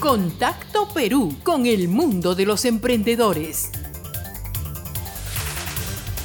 Contacto Perú con el mundo de los emprendedores.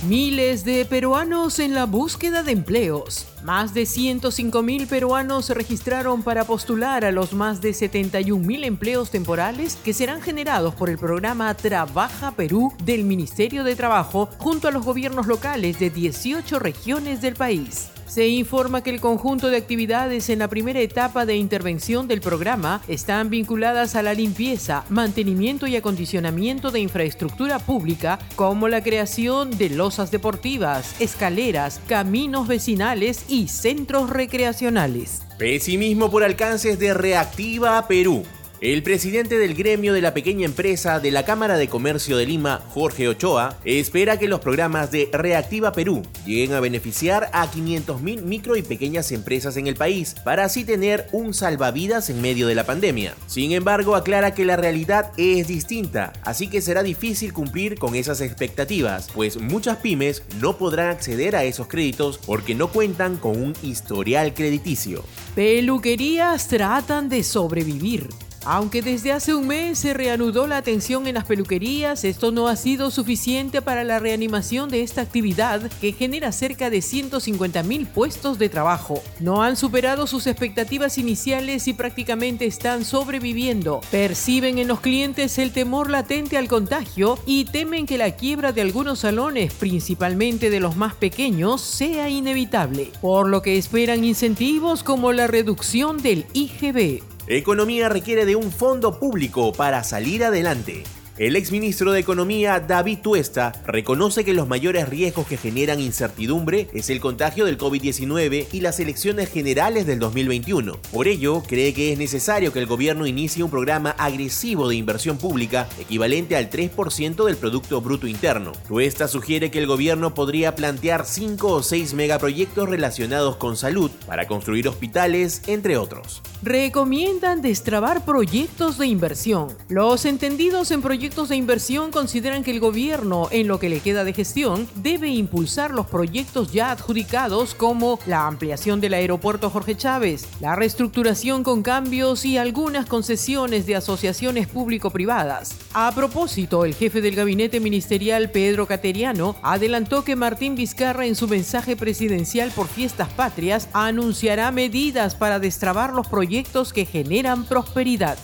Miles de peruanos en la búsqueda de empleos. Más de 105.000 peruanos se registraron para postular a los más de 71.000 empleos temporales que serán generados por el programa Trabaja Perú del Ministerio de Trabajo junto a los gobiernos locales de 18 regiones del país. Se informa que el conjunto de actividades en la primera etapa de intervención del programa están vinculadas a la limpieza, mantenimiento y acondicionamiento de infraestructura pública, como la creación de losas deportivas, escaleras, caminos vecinales y centros recreacionales. Pesimismo por alcances de Reactiva Perú. El presidente del gremio de la pequeña empresa de la Cámara de Comercio de Lima, Jorge Ochoa, espera que los programas de Reactiva Perú lleguen a beneficiar a 500.000 micro y pequeñas empresas en el país, para así tener un salvavidas en medio de la pandemia. Sin embargo, aclara que la realidad es distinta, así que será difícil cumplir con esas expectativas, pues muchas pymes no podrán acceder a esos créditos porque no cuentan con un historial crediticio. Peluquerías tratan de sobrevivir. Aunque desde hace un mes se reanudó la atención en las peluquerías, esto no ha sido suficiente para la reanimación de esta actividad que genera cerca de 150.000 puestos de trabajo. No han superado sus expectativas iniciales y prácticamente están sobreviviendo. Perciben en los clientes el temor latente al contagio y temen que la quiebra de algunos salones, principalmente de los más pequeños, sea inevitable, por lo que esperan incentivos como la reducción del IGB. Economía requiere de un fondo público para salir adelante. El exministro de Economía, David Tuesta, reconoce que los mayores riesgos que generan incertidumbre es el contagio del COVID-19 y las elecciones generales del 2021. Por ello, cree que es necesario que el gobierno inicie un programa agresivo de inversión pública equivalente al 3% del Producto Bruto Interno. Tuesta sugiere que el gobierno podría plantear 5 o 6 megaproyectos relacionados con salud para construir hospitales, entre otros. Recomiendan destrabar proyectos de inversión. Los entendidos en proyectos de inversión consideran que el gobierno, en lo que le queda de gestión, debe impulsar los proyectos ya adjudicados como la ampliación del aeropuerto Jorge Chávez, la reestructuración con cambios y algunas concesiones de asociaciones público-privadas. A propósito, el jefe del gabinete ministerial, Pedro Cateriano, adelantó que Martín Vizcarra en su mensaje presidencial por fiestas patrias anunciará medidas para destrabar los proyectos que generan prosperidad.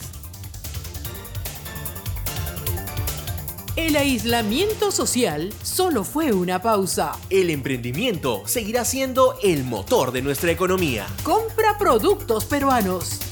El aislamiento social solo fue una pausa. El emprendimiento seguirá siendo el motor de nuestra economía. Compra productos peruanos.